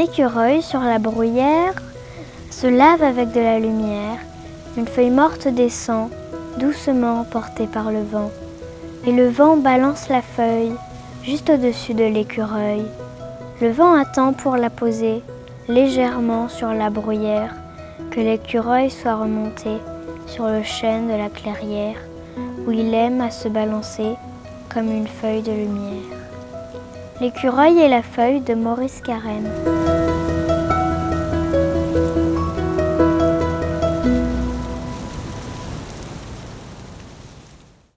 écureuil sur la bruyère se lave avec de la lumière. Une feuille morte descend, doucement portée par le vent. Et le vent balance la feuille juste au-dessus de l'écureuil. Le vent attend pour la poser légèrement sur la bruyère, que l'écureuil soit remonté sur le chêne de la clairière, où il aime à se balancer comme une feuille de lumière. L'écureuil et la feuille de Maurice Carême.